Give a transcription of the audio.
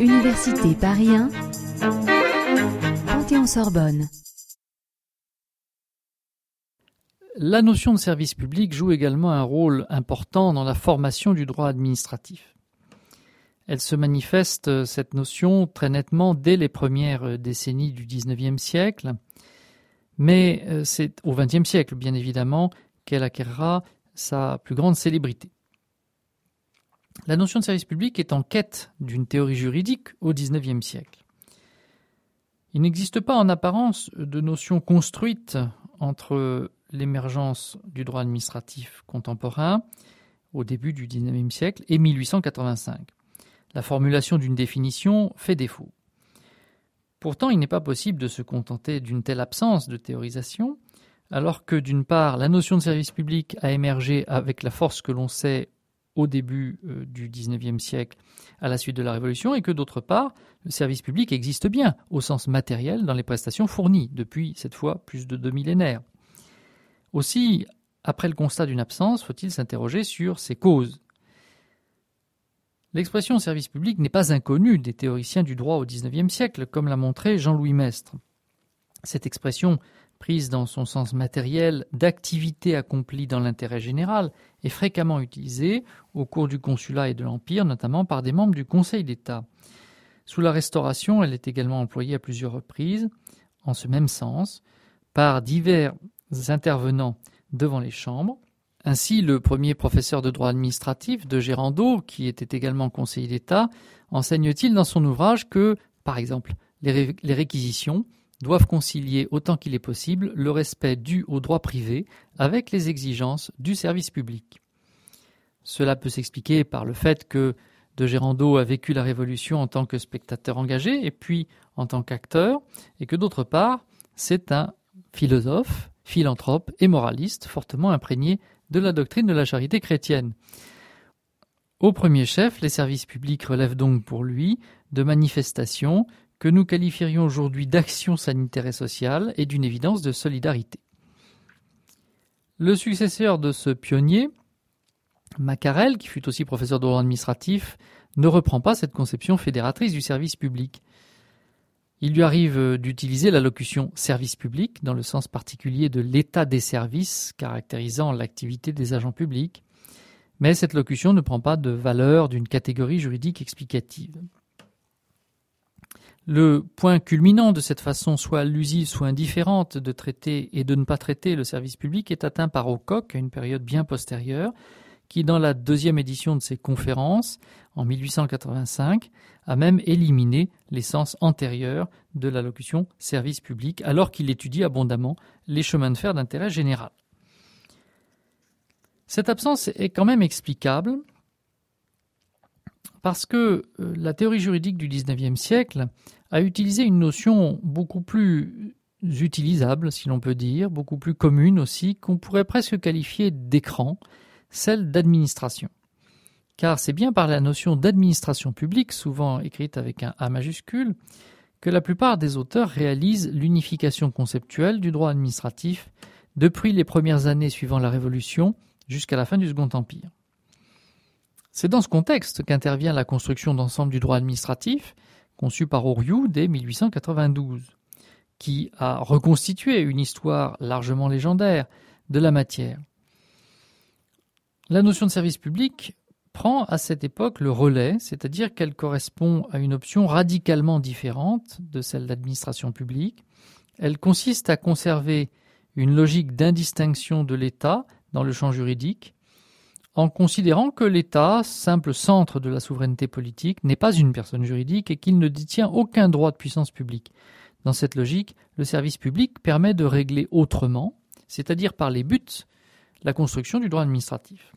Université Paris 1, Panthéon-Sorbonne. La notion de service public joue également un rôle important dans la formation du droit administratif. Elle se manifeste, cette notion, très nettement dès les premières décennies du XIXe siècle, mais euh, c'est au XXe siècle, bien évidemment, qu'elle acquérera sa plus grande célébrité. La notion de service public est en quête d'une théorie juridique au XIXe siècle. Il n'existe pas en apparence de notion construite entre l'émergence du droit administratif contemporain au début du XIXe siècle et 1885. La formulation d'une définition fait défaut. Pourtant, il n'est pas possible de se contenter d'une telle absence de théorisation, alors que d'une part, la notion de service public a émergé avec la force que l'on sait au début euh, du XIXe siècle à la suite de la Révolution, et que d'autre part, le service public existe bien au sens matériel dans les prestations fournies depuis cette fois plus de deux millénaires. Aussi, après le constat d'une absence, faut-il s'interroger sur ses causes. L'expression service public n'est pas inconnue des théoriciens du droit au XIXe siècle, comme l'a montré Jean-Louis Mestre. Cette expression, prise dans son sens matériel d'activité accomplie dans l'intérêt général, est fréquemment utilisée au cours du consulat et de l'Empire, notamment par des membres du Conseil d'État. Sous la Restauration, elle est également employée à plusieurs reprises, en ce même sens, par divers intervenants devant les chambres, ainsi, le premier professeur de droit administratif de Gérando, qui était également conseiller d'État, enseigne-t-il dans son ouvrage que, par exemple, les, réquisitions doivent concilier autant qu'il est possible le respect dû au droit privé avec les exigences du service public. Cela peut s'expliquer par le fait que de Gérando a vécu la Révolution en tant que spectateur engagé et puis en tant qu'acteur, et que d'autre part, c'est un philosophe, philanthrope et moraliste fortement imprégné de la doctrine de la charité chrétienne. Au premier chef, les services publics relèvent donc pour lui de manifestations que nous qualifierions aujourd'hui d'action sanitaire et sociale et d'une évidence de solidarité. Le successeur de ce pionnier, Macarel, qui fut aussi professeur de droit administratif, ne reprend pas cette conception fédératrice du service public. Il lui arrive d'utiliser la locution service public dans le sens particulier de l'état des services caractérisant l'activité des agents publics, mais cette locution ne prend pas de valeur d'une catégorie juridique explicative. Le point culminant de cette façon soit allusive, soit indifférente de traiter et de ne pas traiter le service public est atteint par Ocock à une période bien postérieure, qui, dans la deuxième édition de ses conférences, en 1885, a même éliminé l'essence antérieure de la locution service public, alors qu'il étudie abondamment les chemins de fer d'intérêt général. Cette absence est quand même explicable parce que euh, la théorie juridique du XIXe siècle a utilisé une notion beaucoup plus utilisable, si l'on peut dire, beaucoup plus commune aussi, qu'on pourrait presque qualifier d'écran, celle d'administration. Car c'est bien par la notion d'administration publique, souvent écrite avec un A majuscule, que la plupart des auteurs réalisent l'unification conceptuelle du droit administratif depuis les premières années suivant la Révolution jusqu'à la fin du Second Empire. C'est dans ce contexte qu'intervient la construction d'ensemble du droit administratif, conçu par Oriou dès 1892, qui a reconstitué une histoire largement légendaire de la matière. La notion de service public prend à cette époque le relais, c'est-à-dire qu'elle correspond à une option radicalement différente de celle d'administration publique. Elle consiste à conserver une logique d'indistinction de l'État dans le champ juridique, en considérant que l'État, simple centre de la souveraineté politique, n'est pas une personne juridique et qu'il ne détient aucun droit de puissance publique. Dans cette logique, le service public permet de régler autrement, c'est-à-dire par les buts la construction du droit administratif.